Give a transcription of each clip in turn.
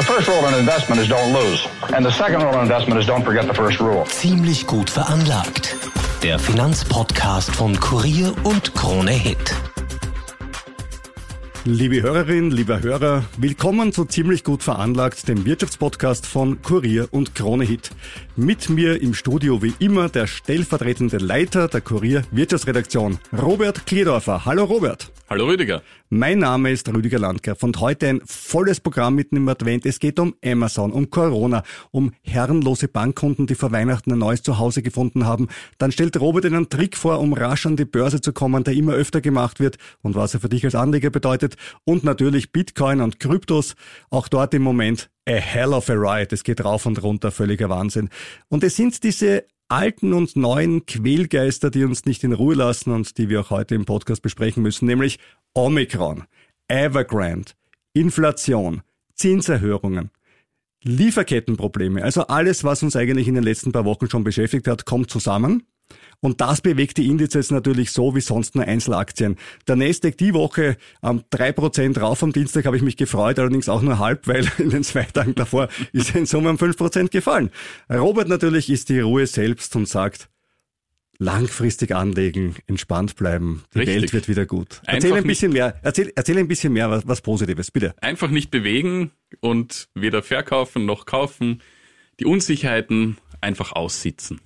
The first rule in investment is don't lose. And the second rule in investment is don't forget the first rule. Ziemlich gut veranlagt. Der Finanzpodcast von Kurier und Krone Hit. Liebe Hörerinnen, lieber Hörer, willkommen zu Ziemlich gut veranlagt, dem Wirtschaftspodcast von Kurier und Krone Hit. Mit mir im Studio wie immer der stellvertretende Leiter der Kurier Wirtschaftsredaktion, Robert Kliedorfer. Hallo Robert. Hallo Rüdiger. Mein Name ist Rüdiger Landgraf und heute ein volles Programm mitten im Advent. Es geht um Amazon, um Corona, um herrenlose Bankkunden, die vor Weihnachten ein neues Zuhause gefunden haben. Dann stellt Robert einen Trick vor, um rasch an die Börse zu kommen, der immer öfter gemacht wird und was er für dich als Anleger bedeutet. Und natürlich Bitcoin und Kryptos. Auch dort im Moment a hell of a ride. Es geht rauf und runter, völliger Wahnsinn. Und es sind diese alten und neuen Quälgeister, die uns nicht in Ruhe lassen und die wir auch heute im Podcast besprechen müssen, nämlich Omikron, Evergrande, Inflation, Zinserhöhungen, Lieferkettenprobleme, also alles, was uns eigentlich in den letzten paar Wochen schon beschäftigt hat, kommt zusammen. Und das bewegt die Indizes natürlich so wie sonst nur Einzelaktien. Der Nasdaq die Woche am ähm, 3% rauf am Dienstag habe ich mich gefreut, allerdings auch nur halb, weil in den zwei Tagen davor ist er in Summe um 5% gefallen. Robert natürlich ist die Ruhe selbst und sagt, langfristig anlegen, entspannt bleiben, die Richtig. Welt wird wieder gut. Erzähl ein bisschen mehr, erzähl, erzähl ein bisschen mehr was, was Positives, bitte. Einfach nicht bewegen und weder verkaufen noch kaufen, die Unsicherheiten einfach aussitzen.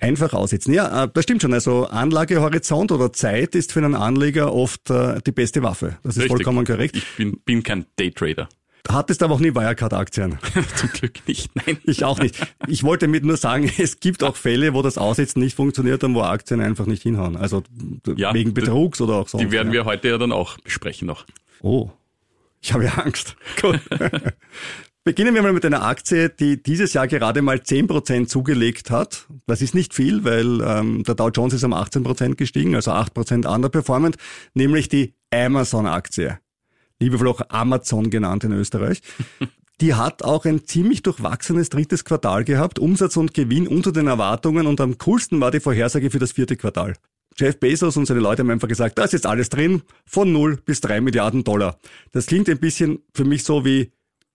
Einfach aussitzen. Ja, äh, das stimmt schon. Also Anlagehorizont oder Zeit ist für einen Anleger oft äh, die beste Waffe. Das ist Richtig. vollkommen korrekt. Ich bin, bin kein Daytrader. Hattest aber auch nie Wirecard-Aktien? Zum Glück nicht, nein. Ich auch nicht. Ich wollte damit nur sagen, es gibt auch Fälle, wo das Aussitzen nicht funktioniert und wo Aktien einfach nicht hinhauen. Also ja, wegen Betrugs oder auch sonst. Die werden ja. wir heute ja dann auch besprechen noch. Oh, ich habe ja Angst. Gut. Beginnen wir mal mit einer Aktie, die dieses Jahr gerade mal 10% zugelegt hat. Das ist nicht viel, weil ähm, der Dow Jones ist um 18% gestiegen, also 8% underperformant, nämlich die Amazon-Aktie. Liebevoll auch Amazon genannt in Österreich. Die hat auch ein ziemlich durchwachsenes drittes Quartal gehabt, Umsatz und Gewinn unter den Erwartungen und am coolsten war die Vorhersage für das vierte Quartal. Jeff Bezos und seine Leute haben einfach gesagt, da ist jetzt alles drin, von 0 bis 3 Milliarden Dollar. Das klingt ein bisschen für mich so wie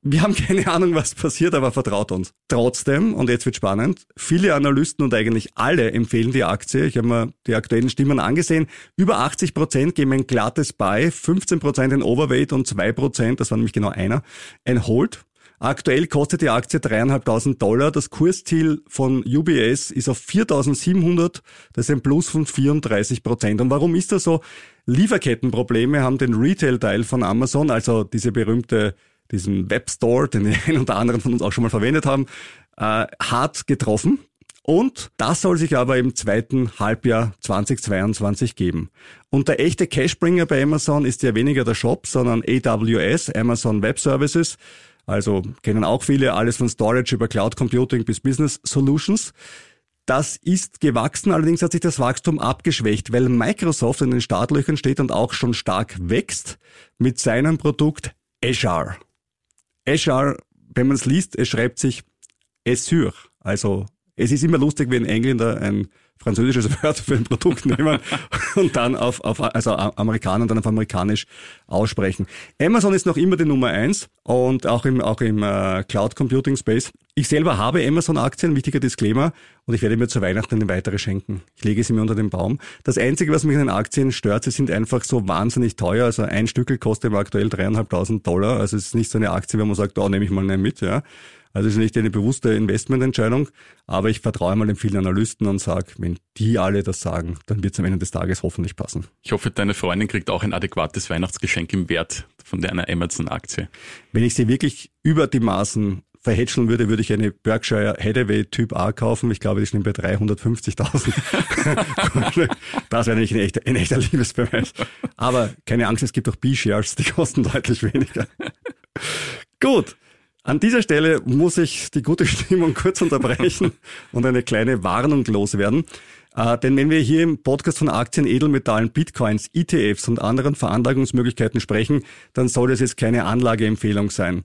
wir haben keine Ahnung, was passiert, aber vertraut uns. Trotzdem, und jetzt wird spannend, viele Analysten und eigentlich alle empfehlen die Aktie. Ich habe mir die aktuellen Stimmen angesehen. Über 80 Prozent geben ein glattes Buy, 15 Prozent ein Overweight und 2 Prozent, das war nämlich genau einer, ein Hold. Aktuell kostet die Aktie dreieinhalbtausend Dollar. Das Kursziel von UBS ist auf 4.700. Das ist ein Plus von 34 Prozent. Und warum ist das so? Lieferkettenprobleme haben den Retail-Teil von Amazon, also diese berühmte diesen Webstore, den ein oder anderen von uns auch schon mal verwendet haben, äh, hart getroffen. Und das soll sich aber im zweiten Halbjahr 2022 geben. Und der echte Cashbringer bei Amazon ist ja weniger der Shop, sondern AWS, Amazon Web Services. Also kennen auch viele alles von Storage über Cloud Computing bis Business Solutions. Das ist gewachsen, allerdings hat sich das Wachstum abgeschwächt, weil Microsoft in den Startlöchern steht und auch schon stark wächst mit seinem Produkt Azure. Azure, wenn man es liest, es schreibt sich Essure. Also es ist immer lustig, wenn Engländer ein französisches Wort für ein Produkt nehmen und dann auf, auf also Amerikaner dann auf amerikanisch aussprechen. Amazon ist noch immer die Nummer eins und auch im, auch im äh, Cloud Computing Space. Ich selber habe Amazon-Aktien, wichtiger Disclaimer, und ich werde mir zu Weihnachten eine weitere schenken. Ich lege sie mir unter den Baum. Das Einzige, was mich an den Aktien stört, sie sind einfach so wahnsinnig teuer. Also ein Stückel kostet aktuell dreieinhalbtausend Dollar. Also es ist nicht so eine Aktie, wo man sagt, oh, nehme ich mal einen mit. Ja. Also es ist nicht eine bewusste Investmententscheidung, aber ich vertraue mal den vielen Analysten und sage, wenn die alle das sagen, dann wird es am Ende des Tages hoffentlich passen. Ich hoffe, deine Freundin kriegt auch ein adäquates Weihnachtsgeschenk im Wert von einer Amazon-Aktie. Wenn ich sie wirklich über die Maßen verhätscheln würde, würde ich eine Berkshire Hathaway Typ A kaufen. Ich glaube, die stehen bei 350.000. das wäre nämlich ein echter, ein echter Liebesbeweis. Aber keine Angst, es gibt auch B-Shares, die kosten deutlich weniger. Gut. An dieser Stelle muss ich die gute Stimmung kurz unterbrechen und eine kleine Warnung loswerden. Äh, denn wenn wir hier im Podcast von Aktien, Edelmetallen, Bitcoins, ETFs und anderen Veranlagungsmöglichkeiten sprechen, dann soll das jetzt keine Anlageempfehlung sein.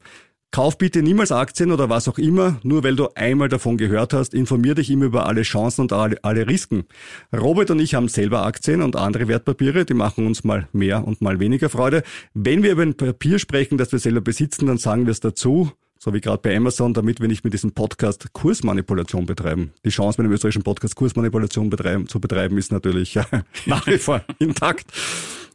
Kauf bitte niemals Aktien oder was auch immer, nur weil du einmal davon gehört hast. Informier dich immer über alle Chancen und alle, alle Risiken. Robert und ich haben selber Aktien und andere Wertpapiere, die machen uns mal mehr und mal weniger Freude. Wenn wir über ein Papier sprechen, das wir selber besitzen, dann sagen wir es dazu so wie gerade bei Amazon, damit wir nicht mit diesem Podcast Kursmanipulation betreiben. Die Chance, mit dem österreichischen Podcast Kursmanipulation betreiben, zu betreiben, ist natürlich nach wie vor intakt.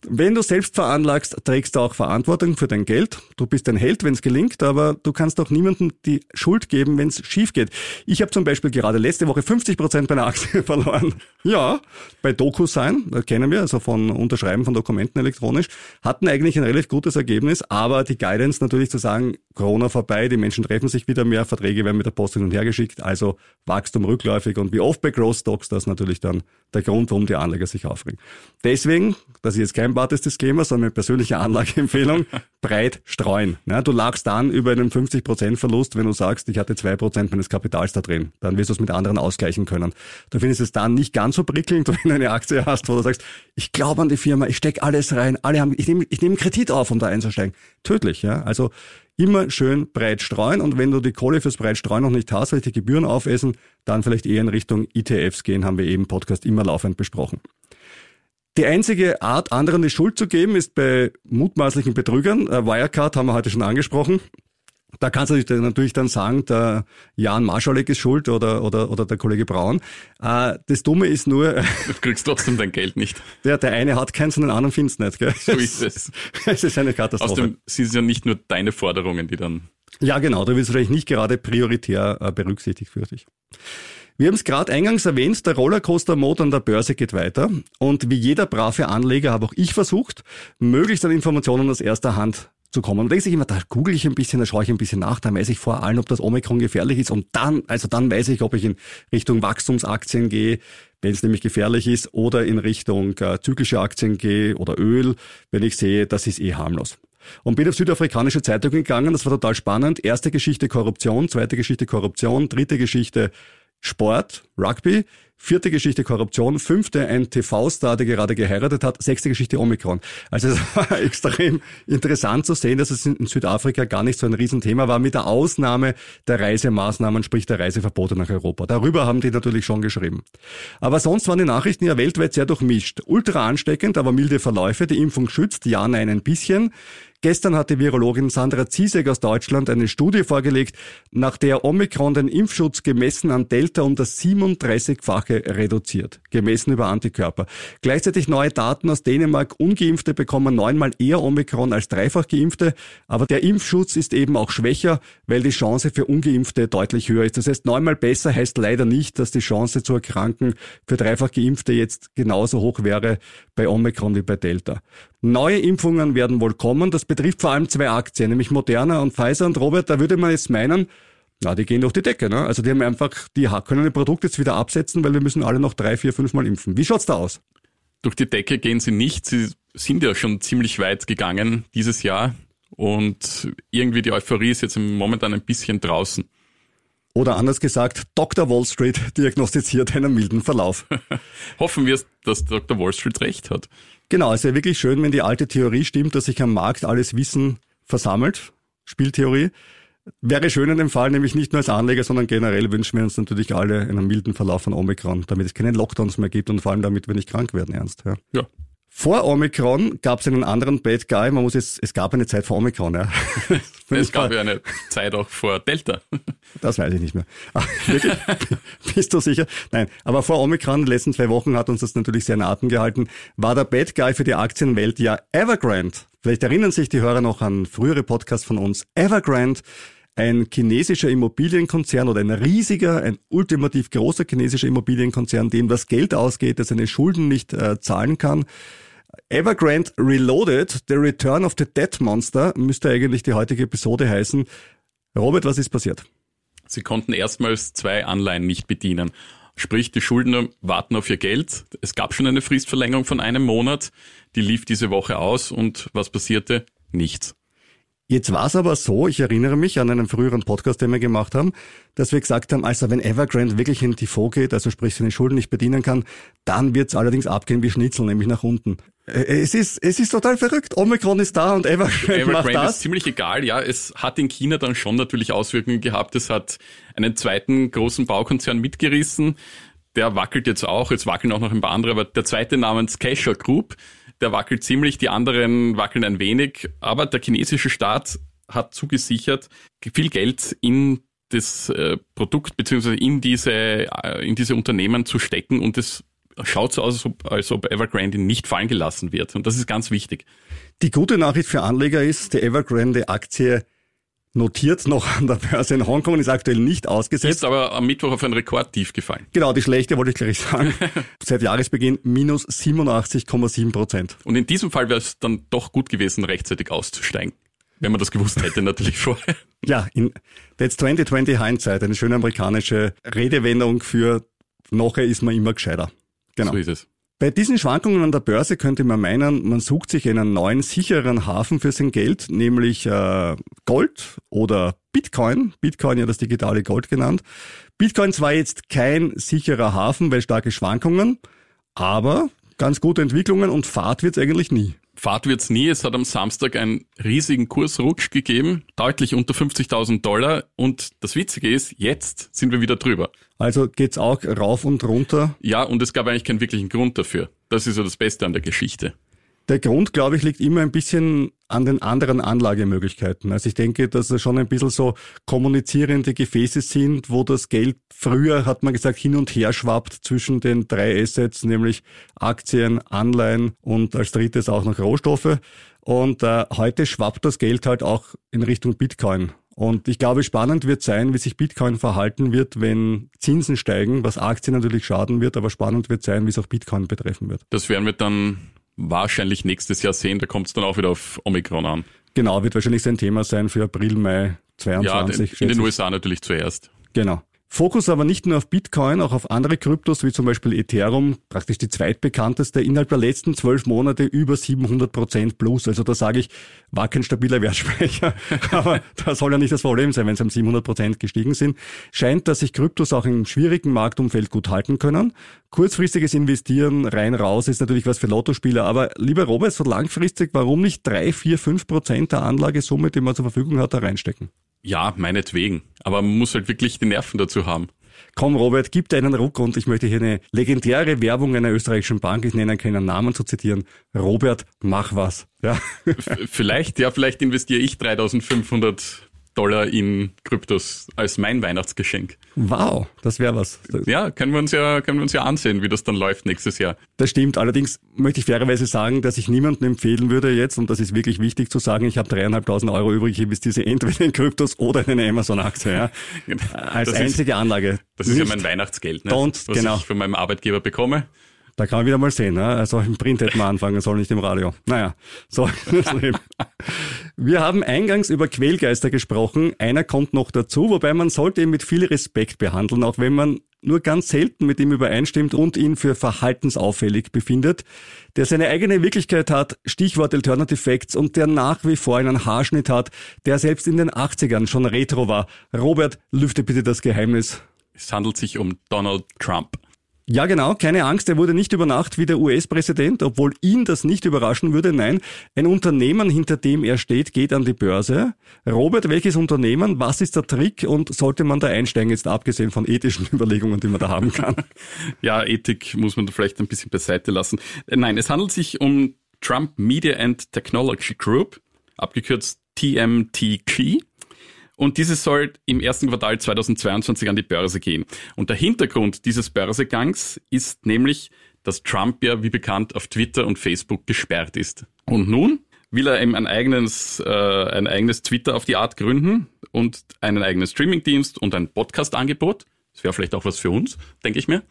Wenn du selbst veranlagst, trägst du auch Verantwortung für dein Geld. Du bist ein Held, wenn es gelingt, aber du kannst auch niemandem die Schuld geben, wenn es schief geht. Ich habe zum Beispiel gerade letzte Woche 50 Prozent meiner Aktie verloren. Ja, bei DocuSign, kennen wir, also von Unterschreiben von Dokumenten elektronisch, hatten eigentlich ein relativ gutes Ergebnis, aber die Guidance natürlich zu sagen, Corona vorbei, die Menschen treffen sich wieder mehr, Verträge werden mit der Post hin und her geschickt, also Wachstum rückläufig und wie oft bei Growth Stocks, das ist natürlich dann der Grund, warum die Anleger sich aufregen. Deswegen, das ist jetzt kein vereinbartes Disclaimer, sondern eine persönliche Anlageempfehlung, breit streuen. Ja, du lagst dann über einen 50% Verlust, wenn du sagst, ich hatte 2% meines Kapitals da drin. Dann wirst du es mit anderen ausgleichen können. Du findest es dann nicht ganz so prickelnd, wenn du eine Aktie hast, wo du sagst, ich glaube an die Firma, ich stecke alles rein, alle haben, ich nehme ich nehm Kredit auf, um da einzusteigen. Tödlich, ja. Also immer schön breit streuen und wenn du die Kohle fürs breit streuen noch nicht hast, weil die Gebühren aufessen, dann vielleicht eher in Richtung ETFs gehen, haben wir eben Podcast immer laufend besprochen. Die einzige Art, anderen die Schuld zu geben, ist bei mutmaßlichen Betrügern. Äh, Wirecard haben wir heute schon angesprochen. Da kannst du natürlich dann sagen, der Jan Marschalek ist schuld oder, oder, oder der Kollege Braun. Äh, das Dumme ist nur... Du kriegst trotzdem dein Geld nicht. Der, der eine hat keins und den anderen findest nicht. Gell? So ist es. Es ist eine Katastrophe. Außerdem sind es ja nicht nur deine Forderungen, die dann... Ja, genau. Da wirst du vielleicht nicht gerade prioritär äh, berücksichtigt, fürchte ich. Wir haben es gerade eingangs erwähnt, der Rollercoaster-Mode an der Börse geht weiter. Und wie jeder brave Anleger habe auch ich versucht, möglichst an Informationen aus erster Hand zu kommen. Und da denke ich immer, da google ich ein bisschen, da schaue ich ein bisschen nach, da weiß ich vor allem, ob das Omikron gefährlich ist. Und dann, also dann weiß ich, ob ich in Richtung Wachstumsaktien gehe, wenn es nämlich gefährlich ist, oder in Richtung äh, zyklische Aktien gehe oder Öl, wenn ich sehe, das ist eh harmlos. Und bin auf südafrikanische Zeitungen gegangen, das war total spannend. Erste Geschichte Korruption, zweite Geschichte Korruption, dritte Geschichte Sport, Rugby, vierte Geschichte Korruption, fünfte ein TV-Star, der gerade geheiratet hat, sechste Geschichte Omikron. Also es war extrem interessant zu sehen, dass es in Südafrika gar nicht so ein Riesenthema war, mit der Ausnahme der Reisemaßnahmen, sprich der Reiseverbote nach Europa. Darüber haben die natürlich schon geschrieben. Aber sonst waren die Nachrichten ja weltweit sehr durchmischt. Ultra ansteckend, aber milde Verläufe, die Impfung schützt, ja, nein, ein bisschen. Gestern hat die Virologin Sandra Ziesek aus Deutschland eine Studie vorgelegt, nach der Omikron den Impfschutz gemessen an Delta um das 37-fache reduziert, gemessen über Antikörper. Gleichzeitig neue Daten aus Dänemark, ungeimpfte bekommen neunmal eher Omikron als dreifach geimpfte, aber der Impfschutz ist eben auch schwächer, weil die Chance für ungeimpfte deutlich höher ist. Das heißt, neunmal besser heißt leider nicht, dass die Chance zu erkranken für dreifach geimpfte jetzt genauso hoch wäre bei Omikron wie bei Delta. Neue Impfungen werden wohl kommen. Das betrifft vor allem zwei Aktien, nämlich Moderna und Pfizer. Und Robert, da würde man jetzt meinen, na, die gehen durch die Decke. Ne? Also die haben einfach, die können ein Produkt jetzt wieder absetzen, weil wir müssen alle noch drei, vier, fünf Mal impfen. Wie schaut's da aus? Durch die Decke gehen sie nicht. Sie sind ja schon ziemlich weit gegangen dieses Jahr. Und irgendwie die Euphorie ist jetzt momentan ein bisschen draußen. Oder anders gesagt, Dr. Wall Street diagnostiziert einen milden Verlauf. Hoffen wir, dass Dr. Wall Street recht hat. Genau, es ist ja wirklich schön, wenn die alte Theorie stimmt, dass sich am Markt alles Wissen versammelt. Spieltheorie. Wäre schön in dem Fall, nämlich nicht nur als Anleger, sondern generell wünschen wir uns natürlich alle einen milden Verlauf von Omikron, damit es keine Lockdowns mehr gibt und vor allem damit wir nicht krank werden, ernst. Ja. ja. Vor Omikron gab es einen anderen Bad Guy. Man muss jetzt, es gab eine Zeit vor Omikron, ja. es gab ja eine Zeit auch vor Delta. Das weiß ich nicht mehr. Wirklich? Bist du sicher? Nein. Aber vor Omikron, die letzten zwei Wochen hat uns das natürlich sehr in Atem gehalten, war der Bad Guy für die Aktienwelt ja Evergrande. Vielleicht erinnern sich die Hörer noch an frühere Podcasts von uns. Evergrande ein chinesischer Immobilienkonzern oder ein riesiger, ein ultimativ großer chinesischer Immobilienkonzern, dem das Geld ausgeht, das seine Schulden nicht äh, zahlen kann. Evergrande Reloaded, The Return of the Dead Monster, müsste eigentlich die heutige Episode heißen. Robert, was ist passiert? Sie konnten erstmals zwei Anleihen nicht bedienen. Sprich, die Schuldner warten auf ihr Geld. Es gab schon eine Fristverlängerung von einem Monat. Die lief diese Woche aus und was passierte? Nichts. Jetzt war es aber so, ich erinnere mich an einen früheren Podcast, den wir gemacht haben, dass wir gesagt haben, also wenn Evergrande wirklich in die Default geht, also sprich seine Schulden nicht bedienen kann, dann wird es allerdings abgehen wie Schnitzel, nämlich nach unten. Es ist, es ist total verrückt. Omikron ist da und Evergrande, Evergrande macht das. ist ziemlich egal, ja. Es hat in China dann schon natürlich Auswirkungen gehabt. Es hat einen zweiten großen Baukonzern mitgerissen. Der wackelt jetzt auch. Jetzt wackeln auch noch ein paar andere, aber der zweite namens Casher Group, der wackelt ziemlich, die anderen wackeln ein wenig, aber der chinesische Staat hat zugesichert, viel Geld in das äh, Produkt beziehungsweise in diese, äh, in diese Unternehmen zu stecken und es schaut so aus, als ob, als ob Evergrande nicht fallen gelassen wird. Und das ist ganz wichtig. Die gute Nachricht für Anleger ist, die Evergrande-Aktie notiert noch an der Börse in Hongkong und ist aktuell nicht ausgesetzt. Ist aber am Mittwoch auf ein Rekordtief gefallen. Genau, die schlechte wollte ich gleich sagen. Seit Jahresbeginn minus 87,7 Prozent. Und in diesem Fall wäre es dann doch gut gewesen, rechtzeitig auszusteigen. Wenn man das gewusst hätte, natürlich vorher. Ja, in that's 2020 Hindsight, eine schöne amerikanische Redewendung für noch ist man immer gescheiter. Genau. So ist es. Bei diesen Schwankungen an der Börse könnte man meinen, man sucht sich einen neuen, sicheren Hafen für sein Geld, nämlich äh, Gold oder Bitcoin. Bitcoin ja das digitale Gold genannt. Bitcoin zwar jetzt kein sicherer Hafen, weil starke Schwankungen, aber ganz gute Entwicklungen und Fahrt wird's eigentlich nie. Fahrt wird's nie. Es hat am Samstag einen riesigen Kursrutsch gegeben, deutlich unter 50.000 Dollar. Und das Witzige ist, jetzt sind wir wieder drüber. Also geht's auch rauf und runter? Ja, und es gab eigentlich keinen wirklichen Grund dafür. Das ist ja das Beste an der Geschichte. Der Grund, glaube ich, liegt immer ein bisschen an den anderen Anlagemöglichkeiten. Also ich denke, dass es schon ein bisschen so kommunizierende Gefäße sind, wo das Geld früher, hat man gesagt, hin und her schwappt zwischen den drei Assets, nämlich Aktien, Anleihen und als drittes auch noch Rohstoffe. Und äh, heute schwappt das Geld halt auch in Richtung Bitcoin. Und ich glaube, spannend wird sein, wie sich Bitcoin verhalten wird, wenn Zinsen steigen, was Aktien natürlich schaden wird, aber spannend wird sein, wie es auch Bitcoin betreffen wird. Das werden wir dann wahrscheinlich nächstes Jahr sehen. Da kommt es dann auch wieder auf Omikron an. Genau, wird wahrscheinlich sein Thema sein für April, Mai 22. Ja, in den USA natürlich zuerst. Genau. Fokus aber nicht nur auf Bitcoin, auch auf andere Kryptos, wie zum Beispiel Ethereum, praktisch die zweitbekannteste, innerhalb der letzten zwölf Monate über 700 Prozent plus. Also da sage ich, war kein stabiler Wertspeicher, aber das soll ja nicht das Problem sein, wenn sie um 700 Prozent gestiegen sind. Scheint, dass sich Kryptos auch im schwierigen Marktumfeld gut halten können. Kurzfristiges Investieren rein raus ist natürlich was für Lottospieler, aber lieber Robert, so langfristig, warum nicht drei, vier, fünf Prozent der Anlagesumme, die man zur Verfügung hat, da reinstecken? Ja, meinetwegen. Aber man muss halt wirklich die Nerven dazu haben. Komm, Robert, gib dir einen Ruck und ich möchte hier eine legendäre Werbung einer österreichischen Bank, ich nenne keinen Namen zu zitieren. Robert, mach was. Ja. vielleicht, ja, vielleicht investiere ich 3500 Dollar in Kryptos als mein Weihnachtsgeschenk. Wow, das wäre was. Ja, können wir uns ja, können wir uns ja ansehen, wie das dann läuft nächstes Jahr. Das stimmt. Allerdings möchte ich fairerweise sagen, dass ich niemandem empfehlen würde jetzt, und das ist wirklich wichtig zu sagen, ich habe dreieinhalbtausend Euro übrig, ich investiere entweder in Kryptos oder in eine Amazon-Aktie, ja. Als das einzige ist, Anlage. Das ist Nicht ja mein Weihnachtsgeld, ne? Don't, was genau. ich von meinem Arbeitgeber bekomme. Da kann man wieder mal sehen. Ne? Also im Print hätten wir anfangen sollen, nicht im Radio. Naja, so das Leben. Wir haben eingangs über Quälgeister gesprochen. Einer kommt noch dazu, wobei man sollte ihn mit viel Respekt behandeln, auch wenn man nur ganz selten mit ihm übereinstimmt und ihn für verhaltensauffällig befindet, der seine eigene Wirklichkeit hat, Stichwort Alternative Facts, und der nach wie vor einen Haarschnitt hat, der selbst in den 80ern schon retro war. Robert, lüfte bitte das Geheimnis. Es handelt sich um Donald Trump. Ja, genau, keine Angst, er wurde nicht über Nacht wie der US-Präsident, obwohl ihn das nicht überraschen würde. Nein, ein Unternehmen, hinter dem er steht, geht an die Börse. Robert, welches Unternehmen, was ist der Trick und sollte man da einsteigen, jetzt abgesehen von ethischen Überlegungen, die man da haben kann? ja, Ethik muss man da vielleicht ein bisschen beiseite lassen. Nein, es handelt sich um Trump Media and Technology Group, abgekürzt TMTG. Und dieses soll im ersten Quartal 2022 an die Börse gehen. Und der Hintergrund dieses Börsegangs ist nämlich, dass Trump ja, wie bekannt, auf Twitter und Facebook gesperrt ist. Und nun will er eben ein eigenes, äh, ein eigenes Twitter auf die Art gründen und einen eigenen Streamingdienst und ein Podcast-Angebot. Das wäre vielleicht auch was für uns, denke ich mir.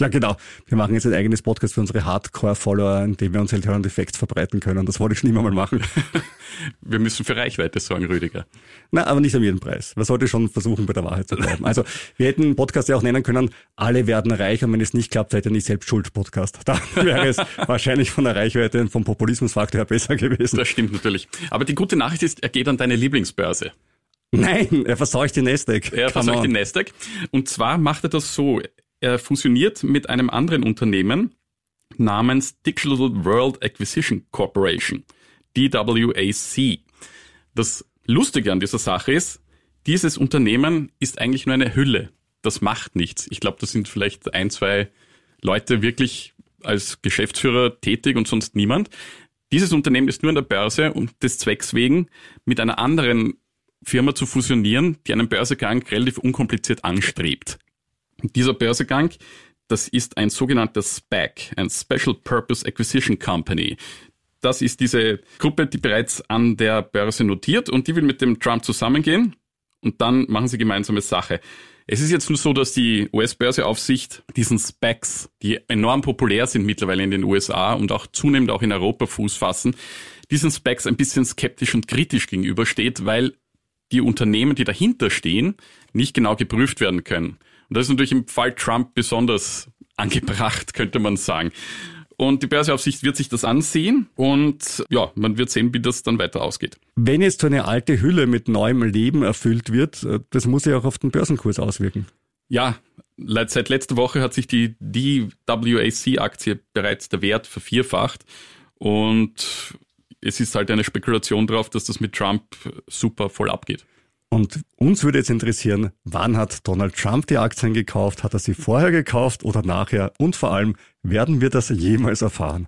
Ja, genau. Wir machen jetzt ein eigenes Podcast für unsere Hardcore-Follower, in dem wir uns Alternative Facts verbreiten können. Das wollte ich schon immer mal machen. wir müssen für Reichweite sorgen, Rüdiger. Na, aber nicht um jeden Preis. Man sollte schon versuchen, bei der Wahrheit zu bleiben. Also, wir hätten einen Podcast ja auch nennen können, alle werden reich und wenn es nicht klappt, seid ihr nicht selbst schuld Podcast. Da wäre es wahrscheinlich von der Reichweite und vom Populismusfaktor her besser gewesen. Das stimmt natürlich. Aber die gute Nachricht ist, er geht an deine Lieblingsbörse. Nein, er verseucht die Nasdaq. Er verseucht die Nasdaq. Und zwar macht er das so. Er fusioniert mit einem anderen Unternehmen namens Digital World Acquisition Corporation, DWAC. Das Lustige an dieser Sache ist, dieses Unternehmen ist eigentlich nur eine Hülle. Das macht nichts. Ich glaube, da sind vielleicht ein, zwei Leute wirklich als Geschäftsführer tätig und sonst niemand. Dieses Unternehmen ist nur an der Börse um des Zwecks wegen mit einer anderen Firma zu fusionieren, die einen Börsegang relativ unkompliziert anstrebt. Dieser Börsegang, das ist ein sogenannter SPAC, ein Special Purpose Acquisition Company. Das ist diese Gruppe, die bereits an der Börse notiert und die will mit dem Trump zusammengehen und dann machen sie gemeinsame Sache. Es ist jetzt nur so, dass die US-Börseaufsicht diesen Specs, die enorm populär sind mittlerweile in den USA und auch zunehmend auch in Europa Fuß fassen, diesen Specs ein bisschen skeptisch und kritisch gegenübersteht, weil die Unternehmen, die dahinter stehen, nicht genau geprüft werden können. Und das ist natürlich im Fall Trump besonders angebracht, könnte man sagen. Und die Börseaufsicht wird sich das ansehen und ja, man wird sehen, wie das dann weiter ausgeht. Wenn jetzt so eine alte Hülle mit neuem Leben erfüllt wird, äh, das muss ja auch auf den Börsenkurs auswirken. Ja, seit letzter Woche hat sich die DWAC-Aktie bereits der Wert vervierfacht und es ist halt eine Spekulation drauf, dass das mit Trump super voll abgeht. Und uns würde jetzt interessieren, wann hat Donald Trump die Aktien gekauft? Hat er sie vorher gekauft oder nachher? Und vor allem, werden wir das jemals erfahren?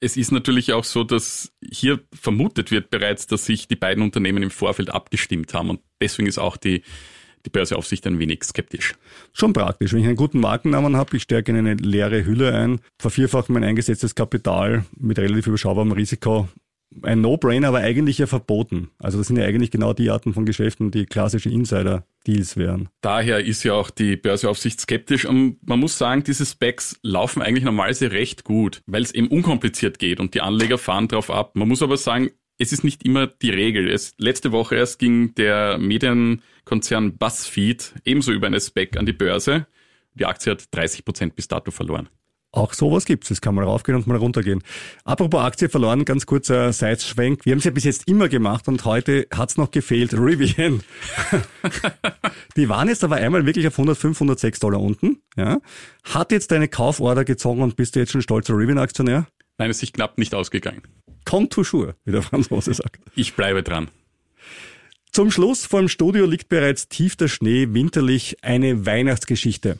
Es ist natürlich auch so, dass hier vermutet wird bereits, dass sich die beiden Unternehmen im Vorfeld abgestimmt haben. Und deswegen ist auch die, die Börseaufsicht ein wenig skeptisch. Schon praktisch. Wenn ich einen guten Markennamen habe, ich stärke in eine leere Hülle ein, vervierfache mein eingesetztes Kapital mit relativ überschaubarem Risiko ein No-Brainer, aber eigentlich ja verboten. Also das sind ja eigentlich genau die Arten von Geschäften, die klassische Insider-Deals wären. Daher ist ja auch die Börseaufsicht skeptisch und man muss sagen, diese Specs laufen eigentlich normalerweise recht gut, weil es eben unkompliziert geht und die Anleger fahren drauf ab. Man muss aber sagen, es ist nicht immer die Regel. Es, letzte Woche erst ging der Medienkonzern BuzzFeed ebenso über eine Spec an die Börse. Die Aktie hat 30 Prozent bis dato verloren. Auch sowas gibt's. Es kann mal raufgehen und mal runtergehen. Apropos Aktie verloren, ganz kurzer Seitschwenk. Wir haben es ja bis jetzt immer gemacht und heute hat's noch gefehlt. Rivian. Die waren jetzt aber einmal wirklich auf 105, 106 Dollar unten. Ja. Hat jetzt deine Kauforder gezogen und bist du jetzt schon stolzer Rivian-Aktionär? Nein, es ist knapp nicht ausgegangen. Toujours, wie der Franzose sagt. Ich bleibe dran. Zum Schluss vor dem Studio liegt bereits tief der Schnee, winterlich eine Weihnachtsgeschichte.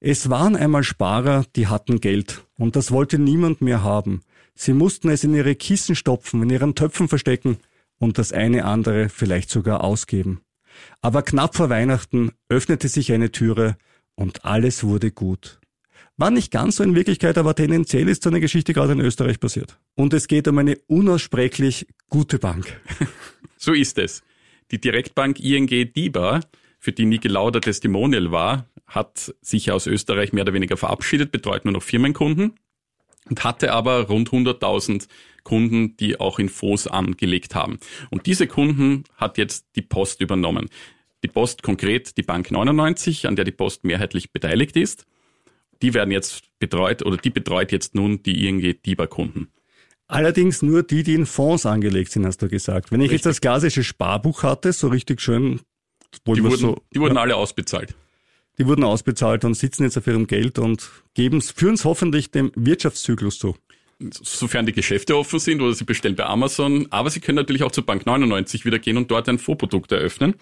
Es waren einmal Sparer, die hatten Geld, und das wollte niemand mehr haben. Sie mussten es in ihre Kissen stopfen, in ihren Töpfen verstecken und das eine andere vielleicht sogar ausgeben. Aber knapp vor Weihnachten öffnete sich eine Türe und alles wurde gut. War nicht ganz so in Wirklichkeit, aber tendenziell ist so eine Geschichte gerade in Österreich passiert. Und es geht um eine unaussprechlich gute Bank. So ist es. Die Direktbank ING DIBA, für die Niki Lauder Testimonial war, hat sich aus Österreich mehr oder weniger verabschiedet, betreut nur noch Firmenkunden und hatte aber rund 100.000 Kunden, die auch in Fonds angelegt haben. Und diese Kunden hat jetzt die Post übernommen. Die Post konkret die Bank 99, an der die Post mehrheitlich beteiligt ist. Die werden jetzt betreut oder die betreut jetzt nun die ING DIBA-Kunden. Allerdings nur die, die in Fonds angelegt sind, hast du gesagt. Wenn ich richtig. jetzt das klassische Sparbuch hatte, so richtig schön, die wurden, so, die wurden ja, alle ausbezahlt. Die wurden ausbezahlt und sitzen jetzt auf ihrem Geld und geben, führen es hoffentlich dem Wirtschaftszyklus zu. Sofern die Geschäfte offen sind oder sie bestellen bei Amazon. Aber sie können natürlich auch zur Bank 99 wieder gehen und dort ein Vorprodukt eröffnen.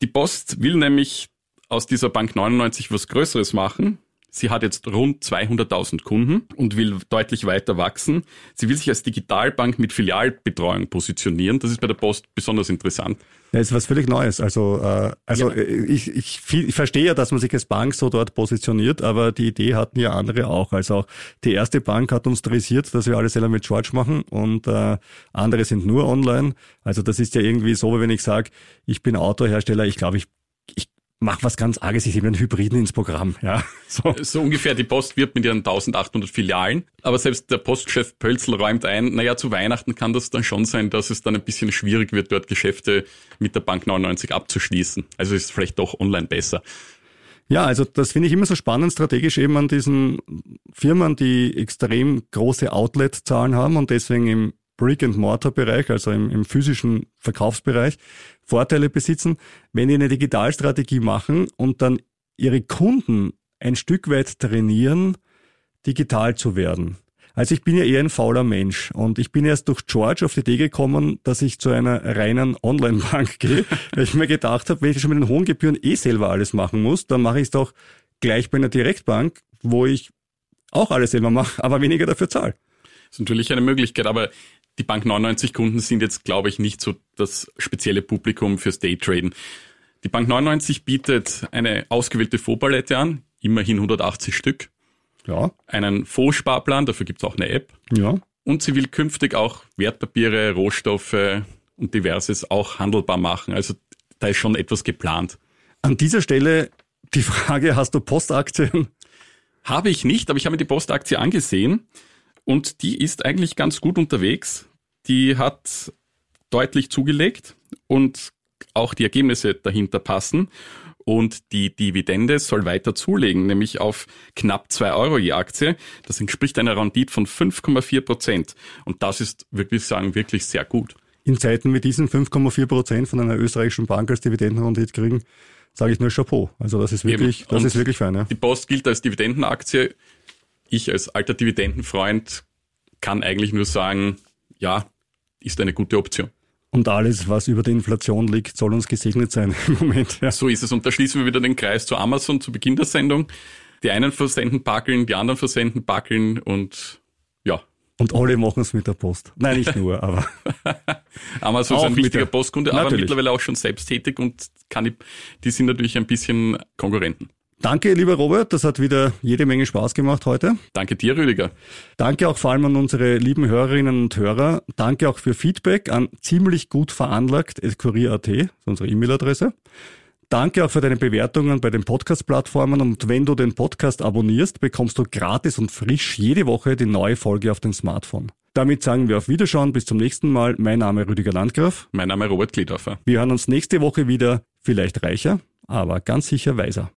Die Post will nämlich aus dieser Bank 99 was Größeres machen. Sie hat jetzt rund 200.000 Kunden und will deutlich weiter wachsen. Sie will sich als Digitalbank mit Filialbetreuung positionieren. Das ist bei der Post besonders interessant. Ja, ist was völlig Neues. Also, äh, also ja. Äh, ich, ich, ich verstehe ja, dass man sich als Bank so dort positioniert, aber die Idee hatten ja andere auch. Also auch die erste Bank hat uns interessiert, dass wir alles selber mit George machen und äh, andere sind nur online. Also das ist ja irgendwie so, wie wenn ich sage, ich bin Autohersteller, ich glaube, ich mach was ganz Arges, ich nehme einen Hybriden ins Programm. Ja, so. so ungefähr, die Post wird mit ihren 1800 Filialen, aber selbst der Postchef Pölzl räumt ein, naja, zu Weihnachten kann das dann schon sein, dass es dann ein bisschen schwierig wird, dort Geschäfte mit der Bank 99 abzuschließen. Also ist vielleicht doch online besser. Ja, also das finde ich immer so spannend strategisch eben an diesen Firmen, die extrem große Outlet-Zahlen haben und deswegen im Brick-and-Mortar-Bereich, also im, im physischen Verkaufsbereich, Vorteile besitzen, wenn die eine Digitalstrategie machen und dann ihre Kunden ein Stück weit trainieren, digital zu werden. Also ich bin ja eher ein fauler Mensch und ich bin erst durch George auf die Idee gekommen, dass ich zu einer reinen Online-Bank gehe, weil ich mir gedacht habe, wenn ich schon mit den hohen Gebühren eh selber alles machen muss, dann mache ich es doch gleich bei einer Direktbank, wo ich auch alles selber mache, aber weniger dafür zahle. Das ist natürlich eine Möglichkeit, aber die Bank 99 Kunden sind jetzt, glaube ich, nicht so das spezielle Publikum fürs Daytraden. Die Bank 99 bietet eine ausgewählte Fondspalette an, immerhin 180 Stück. Ja. Einen Fondssparplan, dafür gibt es auch eine App. Ja. Und sie will künftig auch Wertpapiere, Rohstoffe und diverses auch handelbar machen. Also da ist schon etwas geplant. An dieser Stelle die Frage, hast du Postaktien? Habe ich nicht, aber ich habe mir die Postaktie angesehen und die ist eigentlich ganz gut unterwegs. Die hat deutlich zugelegt und auch die Ergebnisse dahinter passen und die Dividende soll weiter zulegen, nämlich auf knapp zwei Euro je Aktie. Das entspricht einer Rendite von 5,4 Prozent. Und das ist, wirklich sagen, wirklich sehr gut. In Zeiten wie diesen 5,4 Prozent von einer österreichischen Bank als Dividendenrendite kriegen, sage ich nur Chapeau. Also das ist wirklich, das ist wirklich fein. Ja. Die Post gilt als Dividendenaktie. Ich als alter Dividendenfreund kann eigentlich nur sagen, ja, ist eine gute Option. Und alles, was über der Inflation liegt, soll uns gesegnet sein im Moment. Ja. So ist es. Und da schließen wir wieder den Kreis zu Amazon zu Beginn der Sendung. Die einen versenden Backeln, die anderen versenden Backeln und ja. Und alle machen es mit der Post. Nein, nicht nur, aber. Amazon ist ein wichtiger Postkunde, aber natürlich. mittlerweile auch schon selbsttätig und kann die, die sind natürlich ein bisschen Konkurrenten. Danke, lieber Robert. Das hat wieder jede Menge Spaß gemacht heute. Danke dir, Rüdiger. Danke auch vor allem an unsere lieben Hörerinnen und Hörer. Danke auch für Feedback an ziemlich gut veranlagt kurier.at, unsere E-Mail-Adresse. Danke auch für deine Bewertungen bei den Podcast-Plattformen und wenn du den Podcast abonnierst, bekommst du gratis und frisch jede Woche die neue Folge auf dem Smartphone. Damit sagen wir auf Wiederschauen, bis zum nächsten Mal. Mein Name Rüdiger Landgraf. Mein Name Robert Gliedorfer. Wir hören uns nächste Woche wieder, vielleicht reicher, aber ganz sicher weiser.